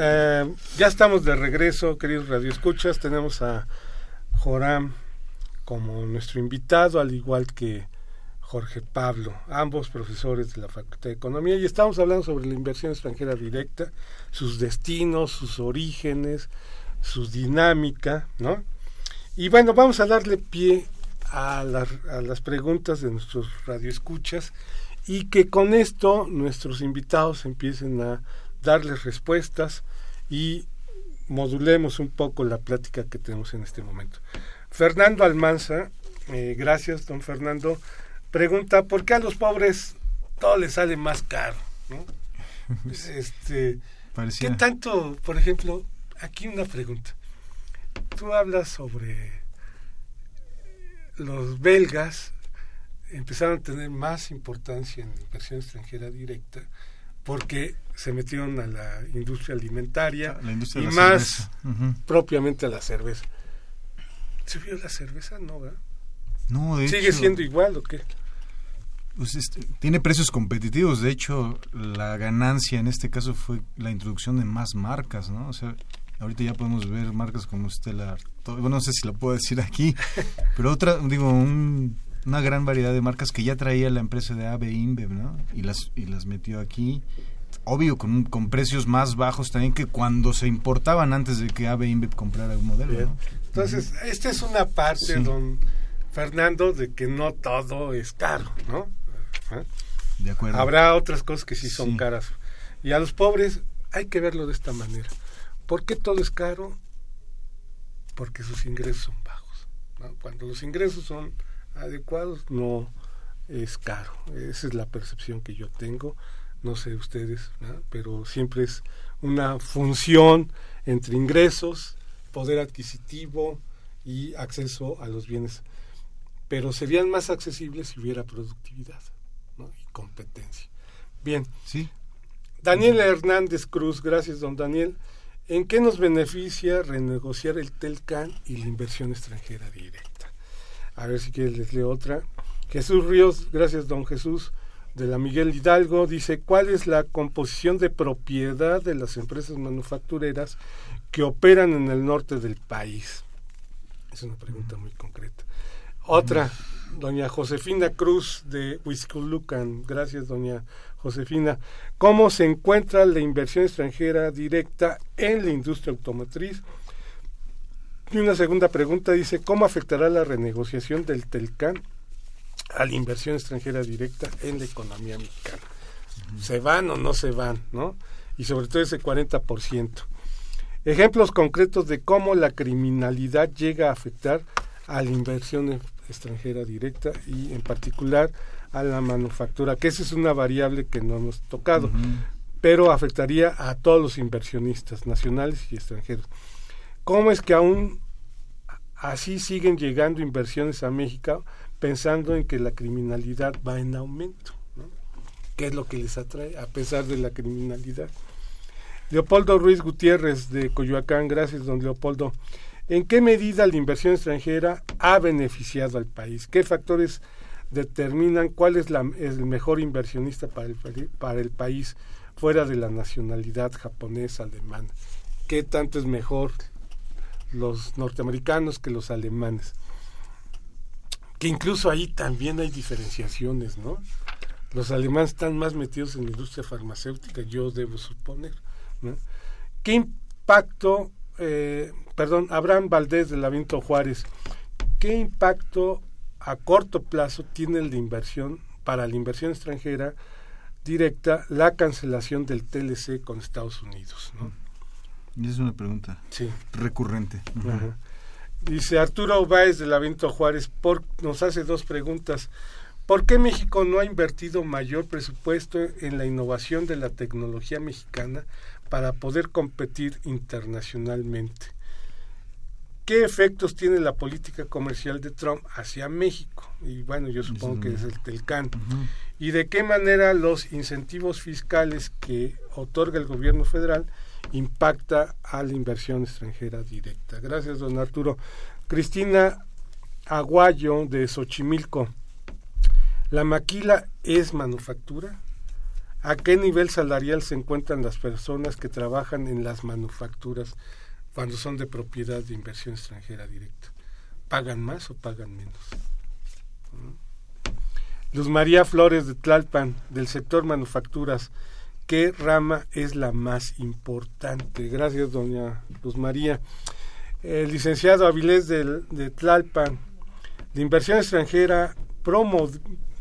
Eh, ya estamos de regreso, queridos radioescuchas. Tenemos a Joram como nuestro invitado, al igual que Jorge Pablo, ambos profesores de la Facultad de Economía, y estamos hablando sobre la inversión extranjera directa, sus destinos, sus orígenes, su dinámica, ¿no? Y bueno, vamos a darle pie a, a las preguntas de nuestros radioescuchas y que con esto nuestros invitados empiecen a darles respuestas y modulemos un poco la plática que tenemos en este momento. Fernando Almanza, eh, gracias, don Fernando, pregunta, ¿por qué a los pobres todo les sale más caro? ¿no? Pues, <laughs> este, Parecía. ¿Qué tanto, por ejemplo, aquí una pregunta? Tú hablas sobre los belgas empezaron a tener más importancia en la inversión extranjera directa porque se metieron a la industria alimentaria La industria y de la más propiamente a la cerveza. ¿Subió la cerveza? No, ¿verdad? No, de ¿Sigue hecho, siendo igual o qué? pues, este, tiene precios competitivos. De hecho, la ganancia en este caso fue la introducción de más marcas, ¿no? O sea, ahorita ya podemos ver marcas como Stella. Bueno, no sé si lo puedo decir aquí, <laughs> pero otra, digo, un- una gran variedad de marcas que ya traía la empresa de AB InBev, ¿no? Y las, y las metió aquí. Obvio, con, con precios más bajos también que cuando se importaban antes de que AB InBev comprara un modelo. ¿no? Entonces, esta es una parte, Sí. don Fernando, de que no todo es caro, ¿no? ¿Ah? De acuerdo. Habrá otras cosas que sí son Sí. caras. Y a los pobres hay que verlo de esta manera. ¿Por qué todo es caro? Porque sus ingresos son bajos. ¿no? Cuando los ingresos son adecuados, no es caro. Esa es la percepción que yo tengo. No sé ustedes, ¿no? pero siempre es una función entre ingresos, poder adquisitivo y acceso a los bienes. Pero serían más accesibles si hubiera productividad ¿no? y competencia. Bien, Sí. Daniel Hernández Cruz, gracias don Daniel. ¿En qué nos beneficia renegociar el TELCAN y la inversión extranjera directa? A ver si quieres les leo otra. Jesús Ríos, gracias don Jesús, de la Miguel Hidalgo, dice, ¿cuál es la composición de propiedad de las empresas manufactureras que operan en el norte del país? Es una pregunta muy concreta. Otra, doña Josefina Cruz de Huizculucan. Gracias, doña Josefina. ¿Cómo se encuentra la inversión extranjera directa en la industria automotriz? Y una segunda pregunta dice, ¿cómo afectará la renegociación del TELCAN a la inversión extranjera directa en la economía mexicana? ¿Se van o no se van? ¿no? Y sobre todo ese 40%. Ejemplos concretos de cómo la criminalidad llega a afectar a la inversión e- extranjera directa y en particular a la manufactura, que esa es una variable que no hemos tocado, pero afectaría a todos los inversionistas nacionales y extranjeros. ¿Cómo es que aún así siguen llegando inversiones a México pensando en que la criminalidad va en aumento? ¿no? ¿Qué es lo que les atrae a pesar de la criminalidad? Leopoldo Ruiz Gutiérrez de Coyoacán, gracias don Leopoldo. ¿En qué medida la inversión extranjera ha beneficiado al país? ¿Qué factores determinan cuál es, la, el mejor inversionista para el, para el país fuera de la nacionalidad japonesa, alemana? ¿Qué tanto es mejor los norteamericanos que los alemanes? Que incluso ahí también hay diferenciaciones, ¿no? Los alemanes están más metidos en la industria farmacéutica, yo debo suponer. ¿Qué impacto, eh, perdón, Abraham Valdés de la Vinto Juárez, qué impacto a corto plazo tiene de inversión para la inversión extranjera directa la cancelación del TLC con Estados Unidos. ¿no? Y es una pregunta Sí. recurrente. Ajá. Dice Arturo Báez de la Benito Juárez, por, nos hace dos preguntas. ¿Por qué México no ha invertido mayor presupuesto en la innovación de la tecnología mexicana para poder competir internacionalmente? ¿Qué efectos tiene la política comercial de Trump hacia México? Y bueno, yo supongo que es el Telcán. ¿Y de qué manera los incentivos fiscales que otorga el gobierno federal impacta a la inversión extranjera directa? Gracias, don Arturo. Cristina Aguayo de Xochimilco. ¿La maquila es manufactura? ¿A qué nivel salarial se encuentran las personas que trabajan en las manufacturas cuando son de propiedad de inversión extranjera directa? ¿Pagan más o pagan menos? Luz María Flores de Tlalpan, del sector manufacturas. ¿Qué rama es la más importante? Gracias, doña Luz María. El licenciado Avilés del- de Tlalpan, la inversión extranjera promo-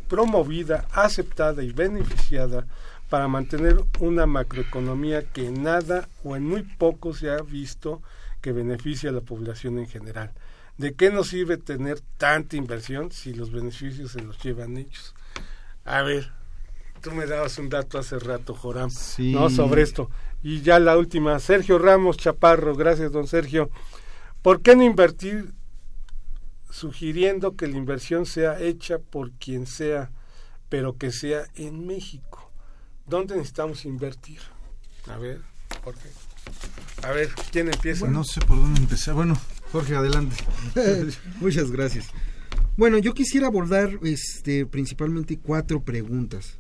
promovida, aceptada y beneficiada para mantener una macroeconomía que en nada o en muy poco se ha visto que beneficia a la población en general. ¿De qué nos sirve tener tanta inversión si los beneficios se los llevan ellos? A ver, tú me dabas un dato hace rato, Joram, Sí. ¿no? Sobre esto. Y ya la última, Sergio Ramos Chaparro, gracias, don Sergio. ¿Por qué no invertir sugiriendo que la inversión sea hecha por quien sea, pero que sea en México? ¿Dónde necesitamos invertir? A ver, Jorge. A ver, ¿quién empieza? No sé por dónde empezar. Bueno, Jorge, adelante. <laughs> Muchas gracias. Bueno, yo quisiera abordar este, principalmente cuatro preguntas.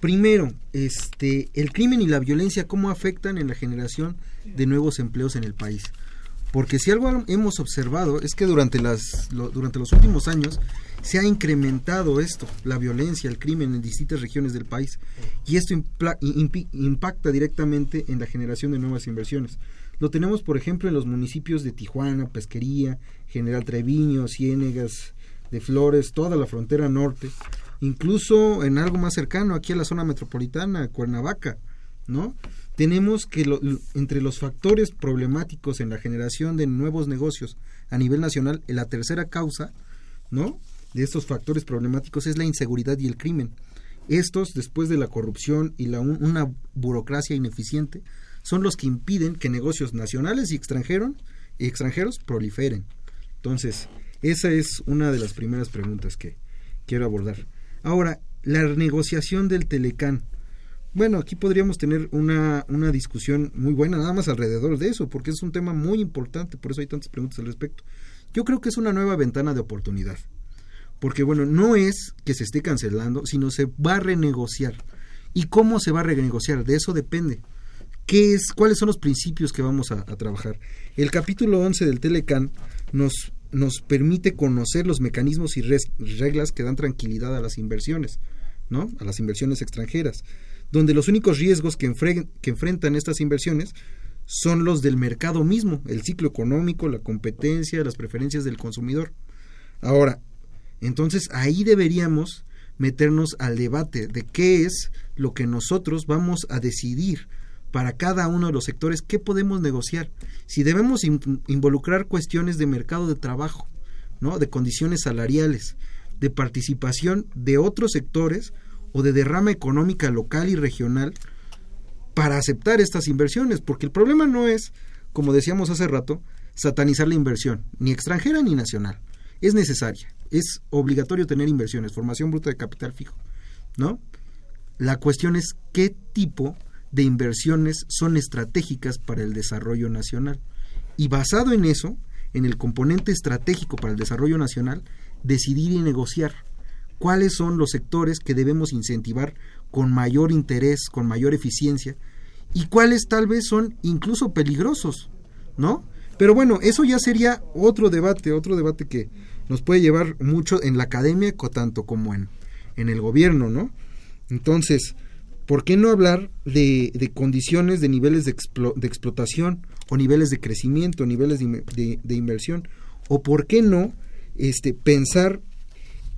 Primero, este, el crimen y la violencia, ¿cómo afectan en la generación de nuevos empleos en el país? Porque si algo hemos observado es que durante, las, lo- durante los últimos años se ha incrementado esto, la violencia, el crimen en distintas regiones del país. Y esto impla- impacta directamente en la generación de nuevas inversiones. Lo tenemos, por ejemplo, en los municipios de Tijuana, Pesquería, General Treviño, Ciénegas, de Flores, toda la frontera norte, incluso en algo más cercano, aquí a la zona metropolitana, Cuernavaca, ¿no? Tenemos que entre los factores problemáticos en la generación de nuevos negocios a nivel nacional, la tercera causa, ¿no? De estos factores problemáticos es la inseguridad y el crimen. Estos, después de la corrupción y la, un- una burocracia ineficiente, son los que impiden que negocios nacionales y extranjeros, y extranjeros proliferen. Entonces, esa es una de las primeras preguntas que quiero abordar. Ahora, la negociación del Telecán. Bueno, aquí podríamos tener una, una discusión muy buena nada más alrededor de eso, porque es un tema muy importante, por eso hay tantas preguntas al respecto. Yo creo que es una nueva ventana de oportunidad, porque bueno, no es que se esté cancelando, sino se va a renegociar. ¿Y cómo se va a renegociar? De eso depende. ¿Qué es, ¿Cuáles son los principios que vamos a, a trabajar? El capítulo 11 del Telecan nos, nos permite conocer los mecanismos y reglas que dan tranquilidad a las inversiones, ¿no? A las inversiones extranjeras, donde los únicos riesgos que, que enfrentan estas inversiones son los del mercado mismo, el ciclo económico, la competencia, las preferencias del consumidor. Ahora, entonces ahí deberíamos meternos al debate de qué es lo que nosotros vamos a decidir para cada uno de los sectores, qué podemos negociar, si debemos in- involucrar cuestiones de mercado de trabajo, ¿no? de condiciones salariales, de participación de otros sectores o de derrama económica local y regional para aceptar estas inversiones, porque el problema no es, como decíamos hace rato, satanizar la inversión, ni extranjera ni nacional. Es necesaria, es obligatorio tener inversiones, formación bruta de capital fijo, ¿no? La cuestión es qué tipo de inversiones son estratégicas para el desarrollo nacional. Y basado en eso, en el componente estratégico para el desarrollo nacional, decidir y negociar cuáles son los sectores que debemos incentivar con mayor interés, con mayor eficiencia, y cuáles tal vez son incluso peligrosos, ¿no? Pero bueno, eso ya sería otro debate, otro debate que nos puede llevar mucho en la academia, tanto como en, en el gobierno, ¿no? Entonces, ¿por qué no hablar de, de condiciones de niveles de, explo- de explotación o niveles de crecimiento, niveles de inversión? ¿O por qué no este, pensar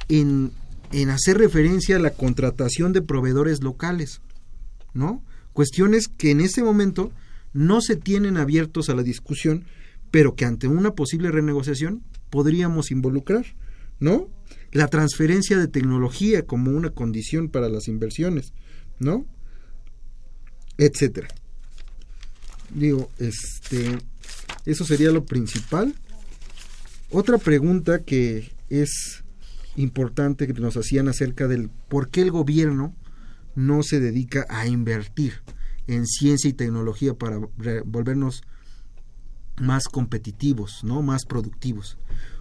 en en hacer referencia a la contratación de proveedores locales, ¿no? Cuestiones que en este momento no se tienen abiertos a la discusión, pero que ante una posible renegociación podríamos involucrar, ¿no? La transferencia de tecnología como una condición para las inversiones, ¿no? Etcétera. Digo, este, eso sería lo principal. Otra pregunta que es importante que nos hacían acerca del por qué el gobierno no se dedica a invertir en ciencia y tecnología para volvernos más competitivos, ¿no? Más productivos.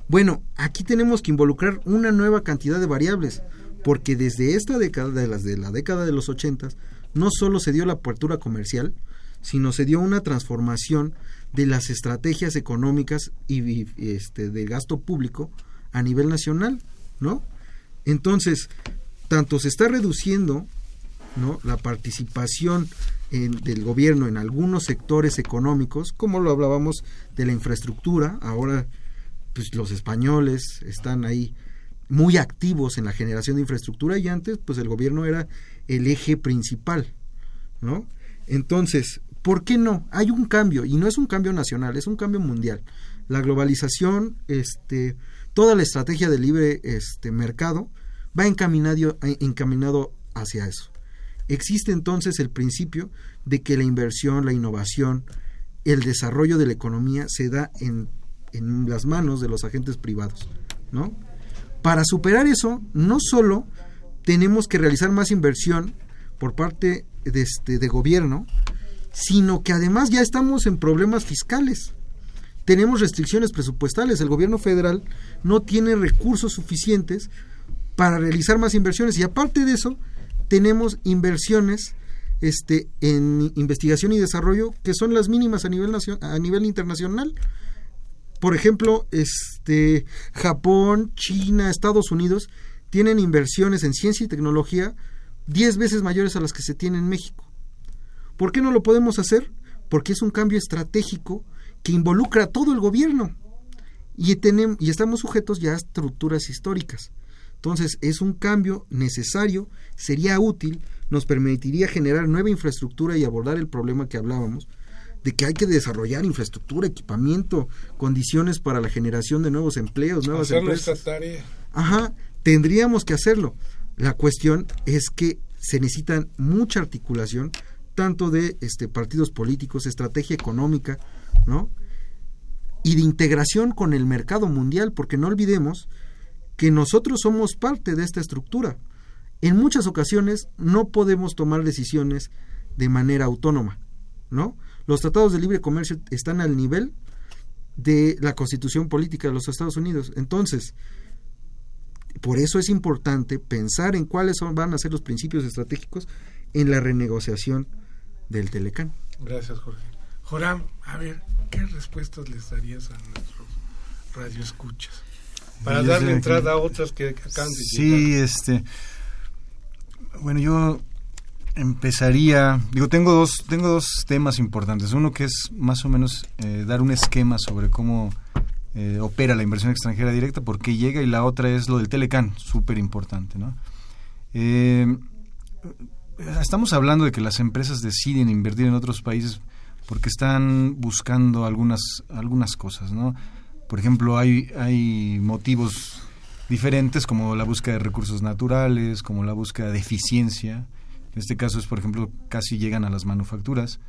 Bueno, aquí tenemos que involucrar una nueva cantidad de variables, porque desde esta década, de las de la década de los ochentas, no solo se dio la apertura comercial, sino se dio una transformación de las estrategias económicas y, este de gasto público a nivel nacional, ¿no? Entonces, tanto se está reduciendo ¿no? la participación en- del gobierno en algunos sectores económicos, como lo hablábamos de la infraestructura, ahora pues los españoles están ahí muy activos en la generación de infraestructura y antes pues el gobierno era el eje principal, ¿no? Entonces, ¿por qué no? Hay un cambio y no es un cambio nacional, es un cambio mundial. La globalización, este, toda la estrategia de libre este mercado va encaminado, encaminado hacia eso. Existe entonces el principio de que la inversión, la innovación, el desarrollo de la economía se da en, en las manos de los agentes privados, ¿no? Para superar eso, no solo tenemos que realizar más inversión por parte de, este, de gobierno, sino que además ya estamos en problemas fiscales. Tenemos restricciones presupuestales. El gobierno federal no tiene recursos suficientes para realizar más inversiones. Y aparte de eso, tenemos inversiones este, en investigación y desarrollo que son las mínimas a nivel, a nivel internacional. Por ejemplo, este, Japón, China, Estados Unidos tienen inversiones en ciencia y tecnología 10 veces mayores a las que se tienen en México. ¿Por qué no lo podemos hacer? Porque es un cambio estratégico que involucra a todo el gobierno y, tenem- y estamos sujetos ya a estructuras históricas. Entonces es un cambio necesario, sería útil, nos permitiría generar nueva infraestructura y abordar el problema que hablábamos, de que hay que desarrollar infraestructura, equipamiento, condiciones para la generación de nuevos empleos, nuevas Hacer empresas. tarea. Ajá, tendríamos que hacerlo. La cuestión es que se necesitan mucha articulación, tanto de este, partidos políticos, estrategia económica, ¿no? Y de integración con el mercado mundial, porque no olvidemos que nosotros somos parte de esta estructura. En muchas ocasiones no podemos tomar decisiones de manera autónoma, ¿no? Los tratados de libre comercio están al nivel de la constitución política de los Estados Unidos. Entonces, por eso es importante pensar en cuáles son, van a ser los principios estratégicos en la renegociación del Telecán. Gracias, Jorge. Joram, a ver, ¿qué respuestas les darías a nuestros radioescuchas? Para darle entrada que- a otras que acaban de Sí, llegar. este. Bueno, yo empezaría. Digo, tengo dos, tengo dos temas importantes. Uno que es más o menos eh, dar un esquema sobre cómo eh, opera la inversión extranjera directa, por qué llega, y la otra es lo del Telecan, súper importante, ¿no? Eh, estamos hablando de que las empresas deciden invertir en otros países porque están buscando algunas, algunas cosas, ¿no? Por ejemplo, hay, hay motivos diferentes como la búsqueda de recursos naturales, como la búsqueda de eficiencia. En este caso es, por ejemplo, casi llegan a las manufacturas,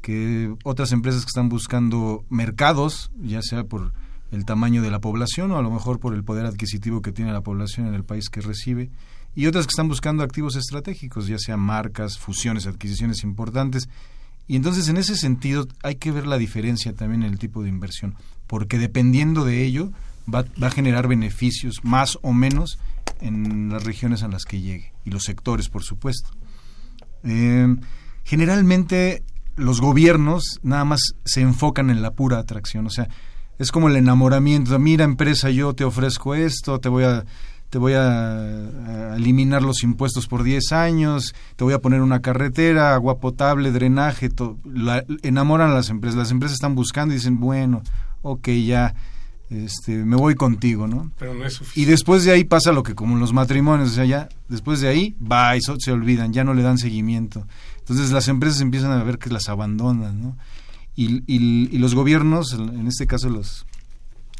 que otras empresas que están buscando mercados, ya sea por el tamaño de la población o a lo mejor por el poder adquisitivo que tiene la población en el país que recibe, y otras que están buscando activos estratégicos, ya sea marcas, fusiones, adquisiciones importantes. Y entonces en ese sentido hay que ver la diferencia también en el tipo de inversión, porque dependiendo de ello va, va a generar beneficios más o menos en las regiones a las que llegue y los sectores, por supuesto. Eh, generalmente los gobiernos nada más se enfocan en la pura atracción, o sea, es como el enamoramiento, mira empresa, yo te ofrezco esto, te voy a te voy a, eliminar los impuestos por 10 años, te voy a poner una carretera, agua potable, drenaje, la- enamoran a las empresas, las empresas están buscando y dicen, bueno, ok, ya este, me voy contigo, ¿no? Pero no es Y suficiente. después de ahí pasa lo que como en los matrimonios, o sea, ya después de ahí, va y so- se olvidan, ya no le dan seguimiento. Entonces las empresas empiezan a ver que las abandonan, ¿no? Y, y- y los gobiernos, en este caso los,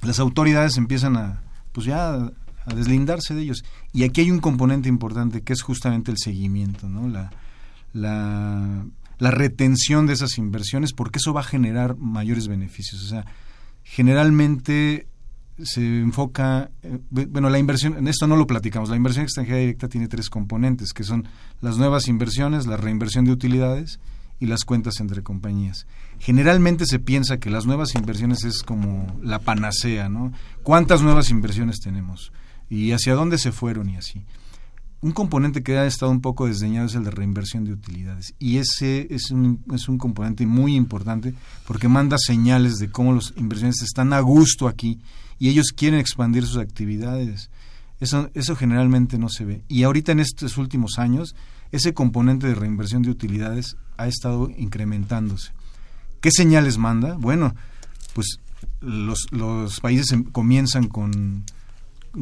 las autoridades empiezan a, pues ya a, a deslindarse de ellos. Y aquí hay un componente importante que es justamente el seguimiento, ¿no? La, la, la retención de esas inversiones, porque eso va a generar mayores beneficios. O sea, generalmente se enfoca, eh, bu- bueno, la inversión, en esto no lo platicamos, la inversión extranjera directa tiene tres componentes, que son las nuevas inversiones, la reinversión de utilidades y las cuentas entre compañías. Generalmente se piensa que las nuevas inversiones es como la panacea, ¿no? ¿Cuántas nuevas inversiones tenemos? ¿Y hacia dónde se fueron y así? Un componente que ha estado un poco desdeñado es el de reinversión de utilidades. Y ese es un, es un componente muy importante porque manda señales de cómo los inversiones están a gusto aquí y ellos quieren expandir sus actividades. Eso, eso generalmente no se ve. Y ahorita en estos últimos años, ese componente de reinversión de utilidades ha estado incrementándose. ¿Qué señales manda? Bueno, pues los, los países em- comienzan con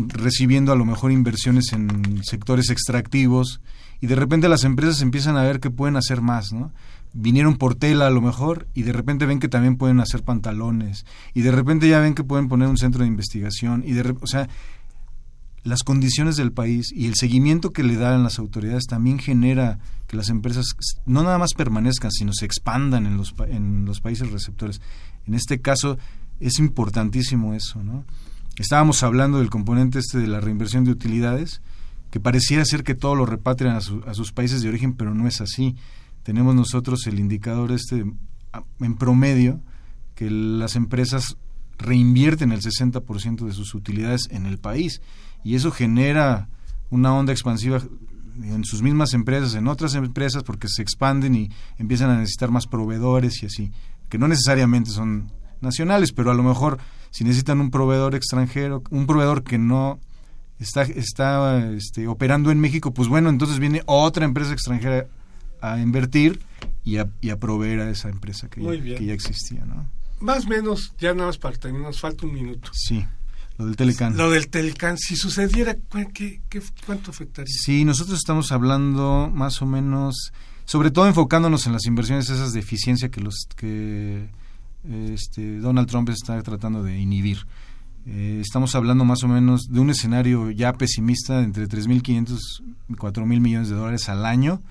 recibiendo a lo mejor inversiones en sectores extractivos y de repente las empresas empiezan a ver que pueden hacer más, ¿no? Vinieron por tela a lo mejor y de repente ven que también pueden hacer pantalones y de repente ya ven que pueden poner un centro de investigación y de o sea, las condiciones del país y el seguimiento que le dan las autoridades también genera que las empresas no nada más permanezcan, sino se expandan en los, en los países receptores. En este caso es importantísimo eso, ¿no? Estábamos hablando del componente este de la reinversión de utilidades, que pareciera ser que todo lo repatrian a, a sus países de origen, pero no es así. Tenemos nosotros el indicador este en promedio que las empresas reinvierten el 60% de sus utilidades en el país y eso genera una onda expansiva en sus mismas empresas, en otras empresas, porque se expanden y empiezan a necesitar más proveedores y así, que no necesariamente son nacionales, pero a lo mejor si necesitan un proveedor extranjero, un proveedor que no está, está este, operando en México, pues bueno, entonces viene otra empresa extranjera a invertir y a, y a proveer a esa empresa que, Muy ya, bien. que ya existía, ¿no? Más o menos, ya nada más para terminar, nos falta un minuto. Sí, lo del Telecán. Lo del Telecán, si sucediera, ¿cu- qué, qué- cuánto afectaría? Sí, nosotros estamos hablando más o menos, sobre todo enfocándonos en las inversiones esas de eficiencia que los que este, Donald Trump está tratando de inhibir. Eh, estamos hablando más o menos de un escenario ya pesimista de entre 3.500 y 4.000 millones de dólares al año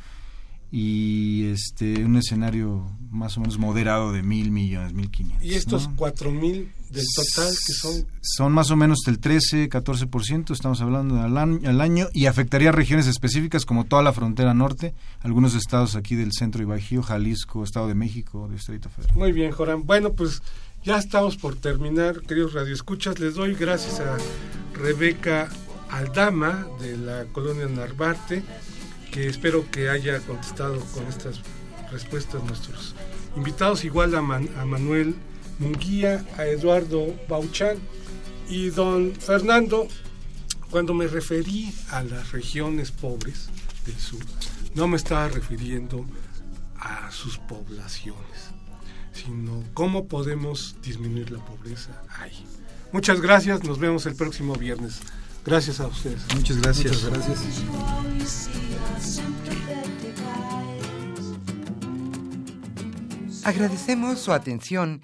y este un escenario más o menos moderado de mil millones, 1.500. Y estos ¿no? cuatro mil del total, que son son más o menos del 13, 14%, estamos hablando al año, al año, y afectaría regiones específicas como toda la frontera norte, algunos estados aquí del centro y Bajío, Jalisco, Estado de México, Distrito Federal. Muy bien, Joran. Bueno, pues ya estamos por terminar, queridos radioescuchas. Les doy gracias a Rebeca Aldama de la colonia Narvarte, que espero que haya contestado con estas respuestas nuestros invitados, igual a, Man- a Manuel Munguía, a Eduardo Bauchán y don Fernando. Cuando me referí a las regiones pobres del sur, no me estaba refiriendo a sus poblaciones, sino cómo podemos disminuir la pobreza ahí. Muchas gracias, nos vemos el próximo viernes. Gracias a ustedes. Muchas gracias. Muchas gracias. Agradecemos su atención